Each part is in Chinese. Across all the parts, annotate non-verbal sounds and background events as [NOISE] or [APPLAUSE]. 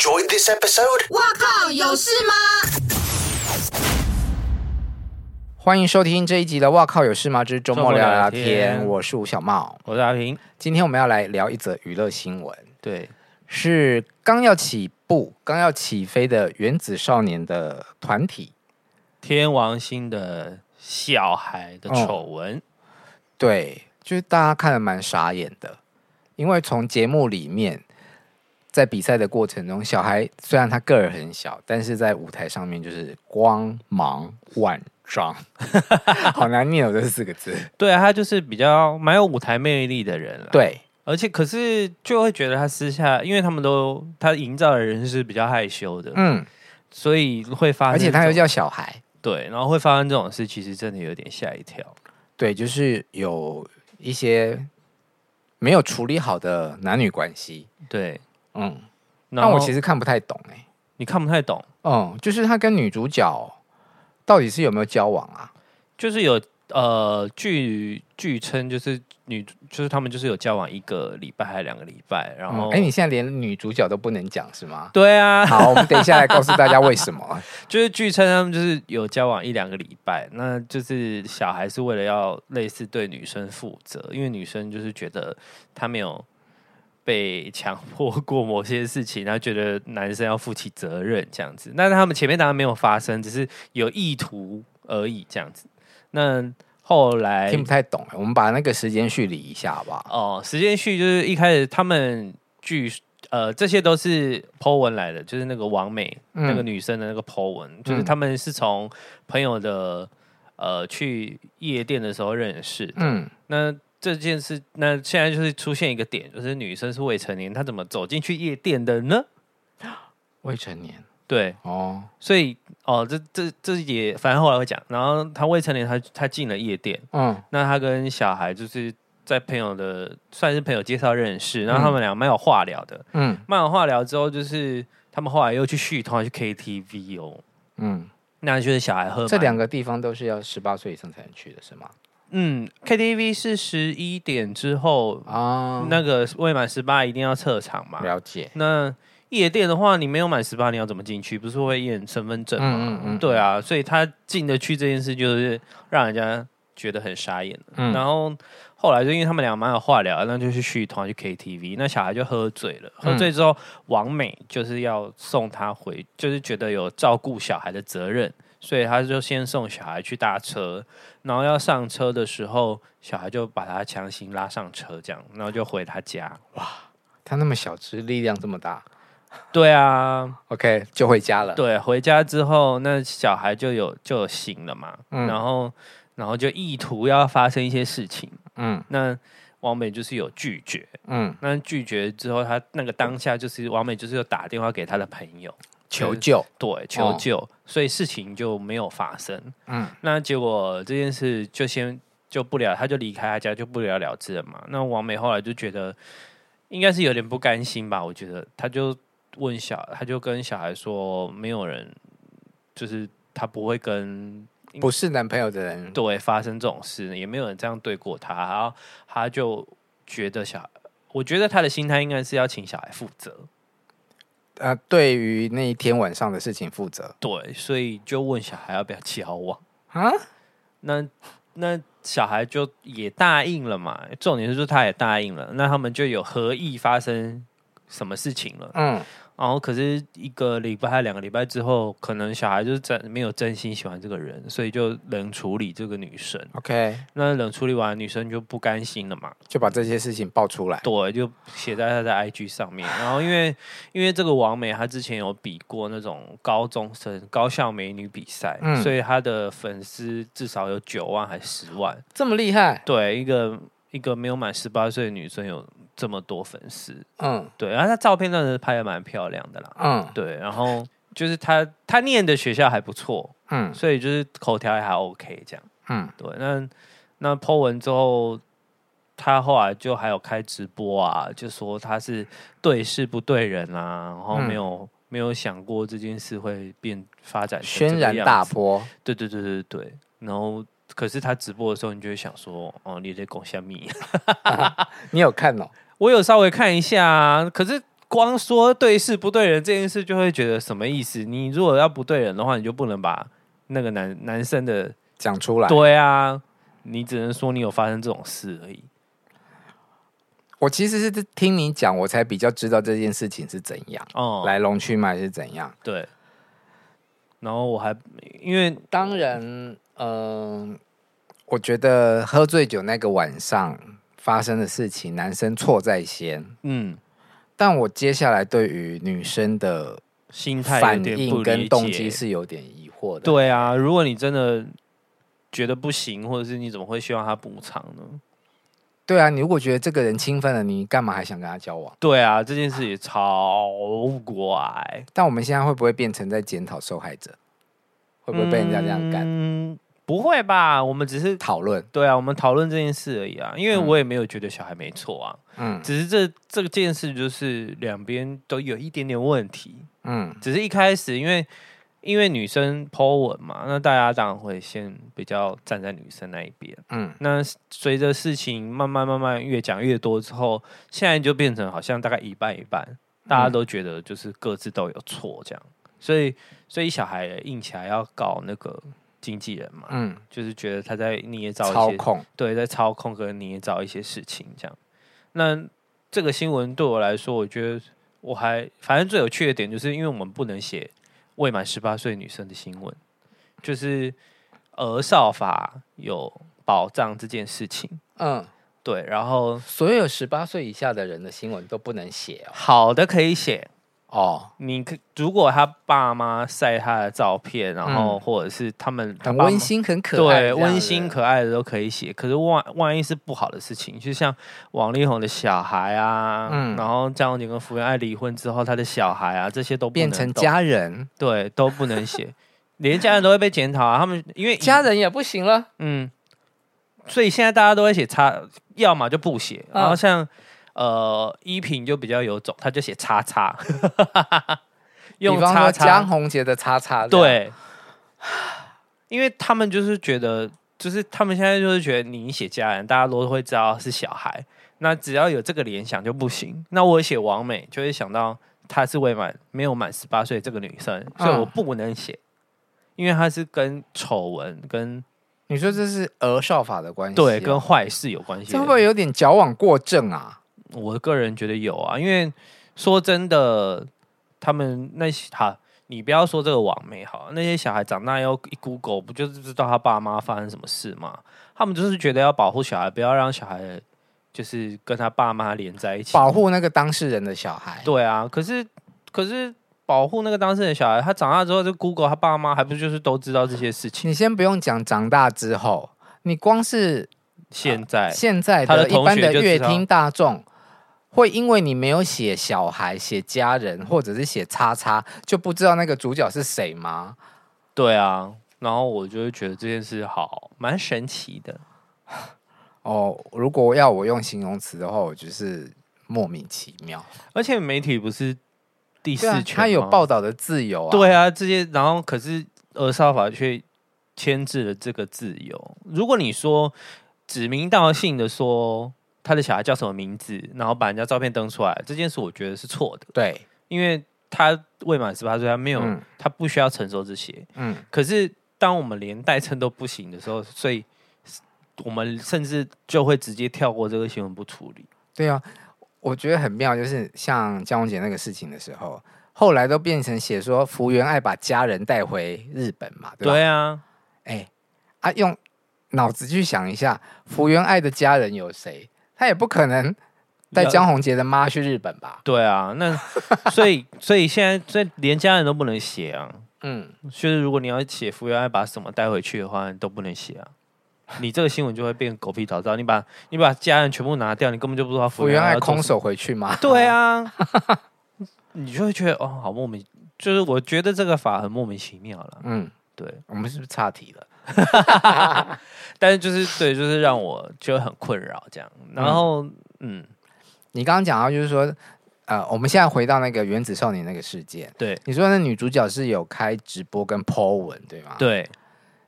enjoyed this episode? 哇靠，有事吗？欢迎收听这一集的《哇靠有事吗之周末聊聊天》，天。我是吴小茂，我是阿平。今天我们要来聊一则娱乐新闻，对，是刚要起步、刚要起飞的原子少年的团体，天王星的小孩的丑闻，哦、对，就是大家看的蛮傻眼的，因为从节目里面，在比赛的过程中，小孩虽然他个儿很小，但是在舞台上面就是光芒万。丈，[LAUGHS] 好难念哦，这四个字。对啊，他就是比较蛮有舞台魅力的人了。对，而且可是就会觉得他私下，因为他们都他营造的人是比较害羞的，嗯，所以会发生。而且他又叫小孩，对，然后会发生这种事，其实真的有点吓一跳。对，就是有一些没有处理好的男女关系。对，嗯，那我其实看不太懂哎、欸，你看不太懂？嗯，就是他跟女主角。到底是有没有交往啊？就是有呃，据据称就是女，就是他们就是有交往一个礼拜还是两个礼拜，然后哎、嗯，你现在连女主角都不能讲是吗？对啊，好，我们等一下来告诉大家为什么。[LAUGHS] 就是据称他们就是有交往一两个礼拜，那就是小孩是为了要类似对女生负责，因为女生就是觉得她没有被强迫过某些事情，然后觉得男生要负起责任这样子。那他们前面当然没有发生，只是有意图而已这样子。那后来听不太懂，我们把那个时间序理一下吧？哦，时间序就是一开始他们据呃这些都是 po 文来的，就是那个王美、嗯、那个女生的那个 po 文，就是他们是从朋友的呃去夜店的时候认识。嗯，那。这件事，那现在就是出现一个点，就是女生是未成年，她怎么走进去夜店的呢？未成年，对，哦，所以哦，这这这也，反正后来会讲。然后她未成年，她她进了夜店，嗯，那她跟小孩就是在朋友的，算是朋友介绍认识，然后他们俩蛮有话聊的，嗯，蛮有话聊之后，就是他们后来又去续通，去 KTV 哦，嗯，那就是小孩喝，这两个地方都是要十八岁以上才能去的，是吗？嗯，KTV 是十一点之后啊，那个未满十八一定要撤场嘛。了解。那夜店的话，你没有满十八，你要怎么进去？不是会验身份证吗？嗯嗯嗯。对啊，所以他进得去这件事，就是让人家觉得很傻眼。嗯。然后后来就因为他们俩蛮有话聊，那就去续团去 KTV。那小孩就喝醉了，喝醉之后，王美就是要送他回，就是觉得有照顾小孩的责任。所以他就先送小孩去搭车，然后要上车的时候，小孩就把他强行拉上车，这样，然后就回他家。哇，他那么小只，力量这么大。对啊，OK，就回家了。对，回家之后，那小孩就有就有醒了嘛，嗯、然后然后就意图要发生一些事情。嗯，那王美就是有拒绝。嗯，那拒绝之后，他那个当下就是王美就是有打电话给他的朋友。求救，对，求救，哦、所以事情就没有发生。嗯，那结果这件事就先就不了，他就离开他家，就不了了之了嘛。那王美后来就觉得应该是有点不甘心吧，我觉得他就问小，他就跟小孩说，没有人，就是他不会跟不是男朋友的人对发生这种事，也没有人这样对过他。然后他就觉得小，我觉得他的心态应该是要请小孩负责。呃，对于那一天晚上的事情负责。对，所以就问小孩要不要交往啊？[LAUGHS] 那那小孩就也答应了嘛。重点是说他也答应了，那他们就有合意发生什么事情了。嗯。然后，可是一个礼拜还两个礼拜之后，可能小孩就是真没有真心喜欢这个人，所以就冷处理这个女生。OK，那冷处理完，女生就不甘心了嘛，就把这些事情爆出来。对，就写在她的 IG 上面。然后，因为因为这个王美，她之前有比过那种高中生高校美女比赛，嗯、所以她的粉丝至少有九万还是十万，这么厉害？对，一个一个没有满十八岁的女生有。这么多粉丝，嗯，对，然后他照片真的是拍的蛮漂亮的啦，嗯，对，然后就是他他念的学校还不错，嗯，所以就是口条也还 OK 这样，嗯，对，那那 po 文之后，他后来就还有开直播啊，就说他是对事不对人啊，然后没有、嗯、没有想过这件事会变发展轩然大波，对对对对对，然后可是他直播的时候，你就会想说，哦，你在讲虾米？[LAUGHS] 你有看哦？我有稍微看一下啊，可是光说对事不对人这件事，就会觉得什么意思？你如果要不对人的话，你就不能把那个男男生的讲出来。对啊，你只能说你有发生这种事而已。我其实是听你讲，我才比较知道这件事情是怎样，哦，来龙去脉是怎样。对，然后我还因为当然，嗯、呃，我觉得喝醉酒那个晚上发生的事情，男生错在先，嗯，但我接下来对于女生的心态反应跟动机是有点疑惑的。对啊，如果你真的觉得不行，或者是你怎么会希望他补偿呢？对啊，你如果觉得这个人侵犯了你，干嘛还想跟他交往？对啊，这件事也超怪。但我们现在会不会变成在检讨受害者？会不会被人家这样干？嗯，不会吧，我们只是讨论。对啊，我们讨论这件事而已啊。因为我也没有觉得小孩没错啊。嗯，只是这这件事就是两边都有一点点问题。嗯，只是一开始因为。因为女生 po 文嘛，那大家当然会先比较站在女生那一边。嗯，那随着事情慢慢慢慢越讲越多之后，现在就变成好像大概一半一半，大家都觉得就是各自都有错这样。所以，所以小孩硬起来要搞那个经纪人嘛，嗯，就是觉得他在捏造一些操控，对，在操控跟捏造一些事情这样。那这个新闻对我来说，我觉得我还反正最有趣的点就是因为我们不能写。未满十八岁女生的新闻，就是儿少法有保障这件事情。嗯，对。然后所有十八岁以下的人的新闻都不能写哦。好的，可以写哦。你可如果他爸妈晒他的照片，然后或者是他们很温馨、很可爱，对，温馨可爱的都可以写。可是万万一是不好的事情，就像王力宏的小孩啊，嗯，然后张宏杰跟福原爱离婚之后，他的小孩啊，这些都变成家人，对，都不能写，连家人都会被检讨啊。他们因为家人也不行了，嗯，所以现在大家都会写他，要么就不写，然后像。呃，依萍就比较有种，他就写叉叉，[LAUGHS] 用叉叉江宏杰的叉叉，对，因为他们就是觉得，就是他们现在就是觉得你写家人，大家都会知道是小孩，那只要有这个联想就不行。那我写王美，就会想到她是未满没有满十八岁这个女生，所以我不能写，嗯、因为她是跟丑闻跟你说这是儿少法的关系，对，跟坏事有关系，这会不会有点矫枉过正啊？我个人觉得有啊，因为说真的，他们那些哈，你不要说这个网媒好，那些小孩长大要一 Google，不就是知道他爸妈发生什么事吗？他们就是觉得要保护小孩，不要让小孩就是跟他爸妈连在一起，保护那个当事人的小孩。对啊，可是可是保护那个当事人的小孩，他长大之后就 Google 他爸妈，还不就是都知道这些事情？你先不用讲长大之后，你光是现在、呃、现在的一般的乐听大众。会因为你没有写小孩、写家人，或者是写叉叉，就不知道那个主角是谁吗？对啊，然后我就会觉得这件事好蛮神奇的。[LAUGHS] 哦，如果要我用形容词的话，我就是莫名其妙。而且媒体不是第四权，他有报道的自由啊。对啊，这些然后可是俄少法却牵制了这个自由。如果你说指名道姓的说。他的小孩叫什么名字？然后把人家照片登出来，这件事我觉得是错的。对，因为他未满十八岁，他没有，嗯、他不需要承受这些。嗯。可是，当我们连代称都不行的时候，所以我们甚至就会直接跳过这个新闻不处理。对啊，我觉得很妙，就是像江宏杰那个事情的时候，后来都变成写说福原爱把家人带回日本嘛，对吧？对啊。哎，啊，用脑子去想一下，福原爱的家人有谁？他也不可能带江宏杰的妈去日本吧？对啊，那 [LAUGHS] 所以所以现在所以连家人都不能写啊。嗯，就是如果你要写福原爱把什么带回去的话，你都不能写啊。你这个新闻就会变狗屁倒灶。你把你把家人全部拿掉，你根本就不知道福原爱空手回去吗？对啊，[LAUGHS] 你就会觉得哦，好莫名。就是我觉得这个法很莫名其妙了。嗯，对，我们是不是岔题了？[LAUGHS] 但是就是对，就是让我觉得很困扰这样。然后，嗯，嗯你刚刚讲到就是说，呃，我们现在回到那个原子少年那个事件。对，你说那女主角是有开直播跟 po 文，对吗？对。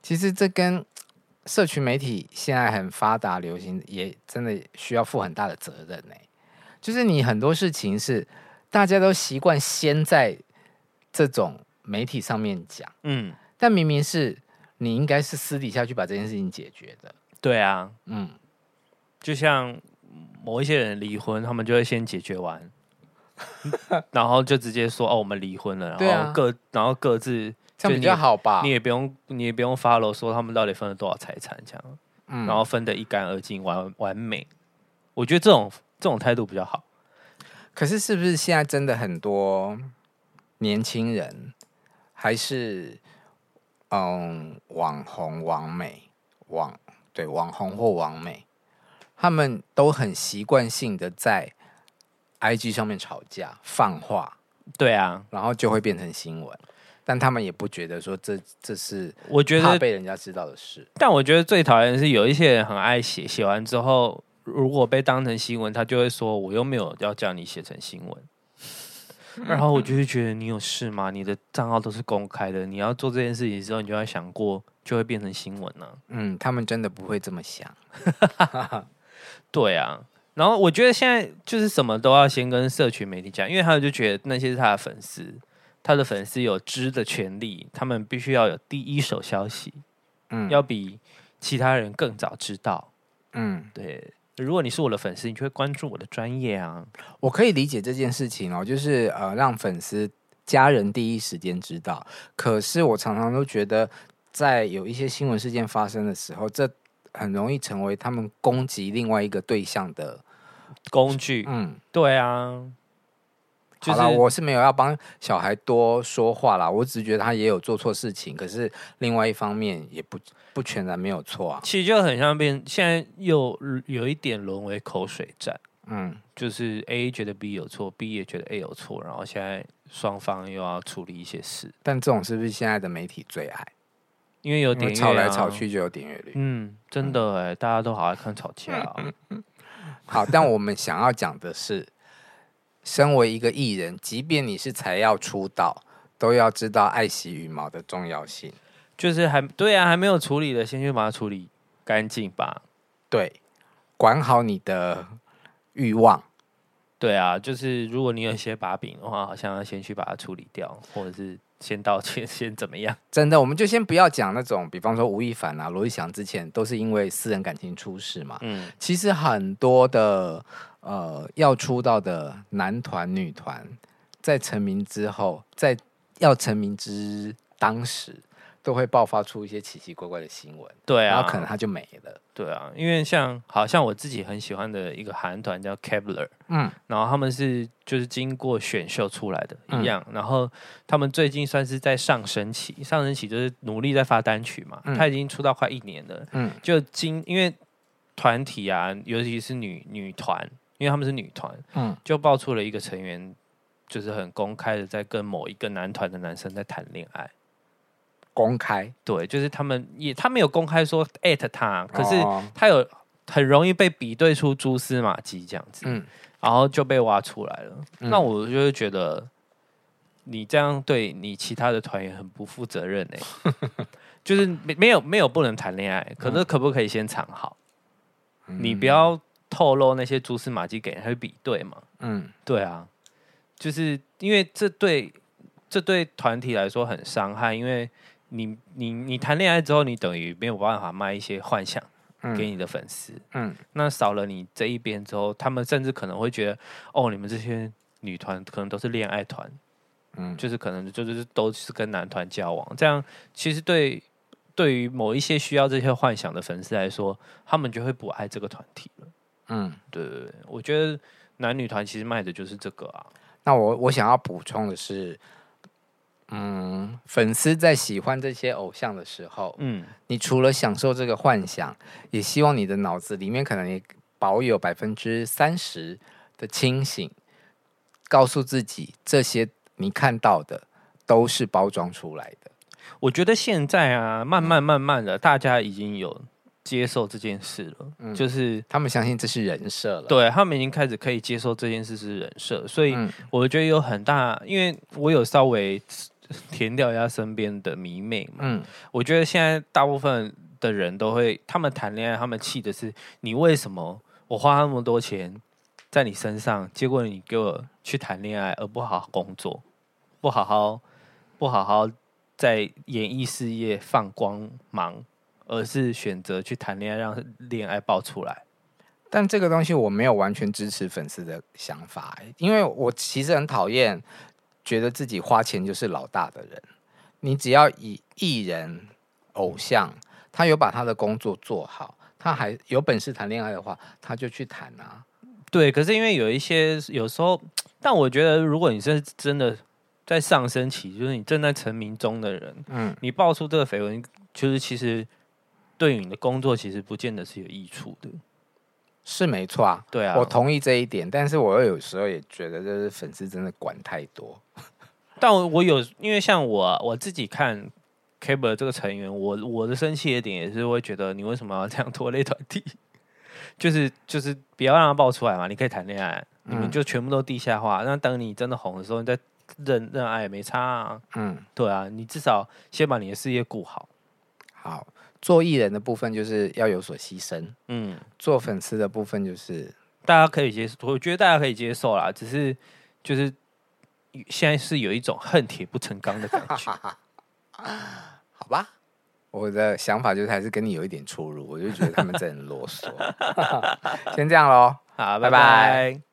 其实这跟社群媒体现在很发达、流行，也真的需要负很大的责任呢。就是你很多事情是大家都习惯先在这种媒体上面讲，嗯，但明明是你应该是私底下去把这件事情解决的。对啊，嗯，就像某一些人离婚，他们就会先解决完，然后就直接说哦，我们离婚了，然后各、啊、然后各自这样比较好吧？你也不用你也不用 follow 说他们到底分了多少财产，这样，嗯，然后分得一干二净，完完美。我觉得这种这种态度比较好。可是，是不是现在真的很多年轻人还是嗯网红、网美、网对网红或网美，他们都很习惯性的在 IG 上面吵架、放话，对啊，然后就会变成新闻，但他们也不觉得说这这是我觉得被人家知道的事。但我觉得最讨厌的是有一些人很爱写，写完之后。如果被当成新闻，他就会说：“我又没有要叫你写成新闻。” [LAUGHS] 然后我就会觉得你有事吗？你的账号都是公开的，你要做这件事情之后，你就要想过，就会变成新闻呢、啊。嗯，他们真的不会这么想。[LAUGHS] 对啊，然后我觉得现在就是什么都要先跟社群媒体讲，因为他们就觉得那些是他的粉丝，他的粉丝有知的权利，他们必须要有第一手消息，嗯，要比其他人更早知道。嗯，对。如果你是我的粉丝，你就会关注我的专业啊。我可以理解这件事情哦，就是呃，让粉丝家人第一时间知道。可是我常常都觉得，在有一些新闻事件发生的时候，这很容易成为他们攻击另外一个对象的工具。嗯，对啊。就是、好了，我是没有要帮小孩多说话啦，我只是觉得他也有做错事情，可是另外一方面也不不全然没有错啊。其实就很像变，现在又有一点沦为口水战，嗯，就是 A 觉得 B 有错，B 也觉得 A 有错，然后现在双方又要处理一些事。但这种是不是现在的媒体最爱？因为有点、啊、吵来吵去就有点阅率，嗯，真的哎、欸，大家都好爱看吵架、啊。[LAUGHS] 好，但我们想要讲的是。身为一个艺人，即便你是才要出道，都要知道爱惜羽毛的重要性。就是还对啊，还没有处理的，先去把它处理干净吧。对，管好你的欲望。对啊，就是如果你有一些把柄的话，好像要先去把它处理掉，或者是先道歉，[LAUGHS] 先怎么样？真的，我们就先不要讲那种，比方说吴亦凡啊、罗志祥之前都是因为私人感情出事嘛。嗯，其实很多的。呃，要出道的男团、女团，在成名之后，在要成名之当时，都会爆发出一些奇奇怪怪的新闻。对啊，然后可能他就没了。对啊，因为像好像我自己很喜欢的一个韩团叫 kepler 嗯，然后他们是就是经过选秀出来的一样，嗯、然后他们最近算是在上升期，上升期就是努力在发单曲嘛。嗯、他已经出道快一年了，嗯，就经因为团体啊，尤其是女女团。因为他们是女团，嗯，就爆出了一个成员，就是很公开的在跟某一个男团的男生在谈恋爱。公开，对，就是他们也他没有公开说艾特他，可是他有很容易被比对出蛛丝马迹这样子，嗯，然后就被挖出来了。嗯、那我就会觉得，你这样对你其他的团员很不负责任哎、欸，[LAUGHS] 就是没没有没有不能谈恋爱，可是可不可以先藏好？嗯、你不要。透露那些蛛丝马迹给人，他会比对嘛？嗯，对啊，就是因为这对这对团体来说很伤害，因为你你你谈恋爱之后，你等于没有办法卖一些幻想给你的粉丝，嗯，那少了你这一边之后，他们甚至可能会觉得，哦，你们这些女团可能都是恋爱团，嗯，就是可能就是都是跟男团交往，这样其实对对于某一些需要这些幻想的粉丝来说，他们就会不爱这个团体了。嗯，对对对，我觉得男女团其实卖的就是这个啊。那我我想要补充的是，嗯，粉丝在喜欢这些偶像的时候，嗯，你除了享受这个幻想，也希望你的脑子里面可能也保有百分之三十的清醒，告诉自己这些你看到的都是包装出来的。我觉得现在啊，慢慢慢慢的，大家已经有。接受这件事了，嗯、就是他们相信这是人设了，对，他们已经开始可以接受这件事是人设，所以我觉得有很大，因为我有稍微填掉一下身边的迷妹嘛，嗯，我觉得现在大部分的人都会，他们谈恋爱，他们气的是你为什么我花那么多钱在你身上，结果你给我去谈恋爱，而不好好工作，不好好不好好在演艺事业放光芒，而是选择去谈恋爱，让恋爱爆出来。但这个东西我没有完全支持粉丝的想法，因为我其实很讨厌觉得自己花钱就是老大的人。你只要以艺人、偶像，他有把他的工作做好，他还有本事谈恋爱的话，他就去谈啊。对，可是因为有一些有时候，但我觉得如果你是真的在上升期，就是你正在成名中的人，嗯，你爆出这个绯闻，就是其实对于你的工作其实不见得是有益处的。是没错啊，对啊，我同意这一点，但是我又有时候也觉得，就是粉丝真的管太多。[LAUGHS] 但我我有，因为像我我自己看 Cable 这个成员，我我的生气的点也是会觉得，你为什么要这样拖累团体？[LAUGHS] 就是就是不要让他爆出来嘛，你可以谈恋爱，嗯、你们就全部都地下化。那等你真的红的时候，你再认认爱也没差啊。嗯，对啊，你至少先把你的事业顾好。好，做艺人的部分就是要有所牺牲。嗯，做粉丝的部分就是大家可以接受，我觉得大家可以接受啦。只是就是。现在是有一种恨铁不成钢的感觉，[LAUGHS] 好吧？我的想法就是还是跟你有一点出入，我就觉得他们真的很啰嗦。[LAUGHS] 先这样喽，好，拜拜。拜拜。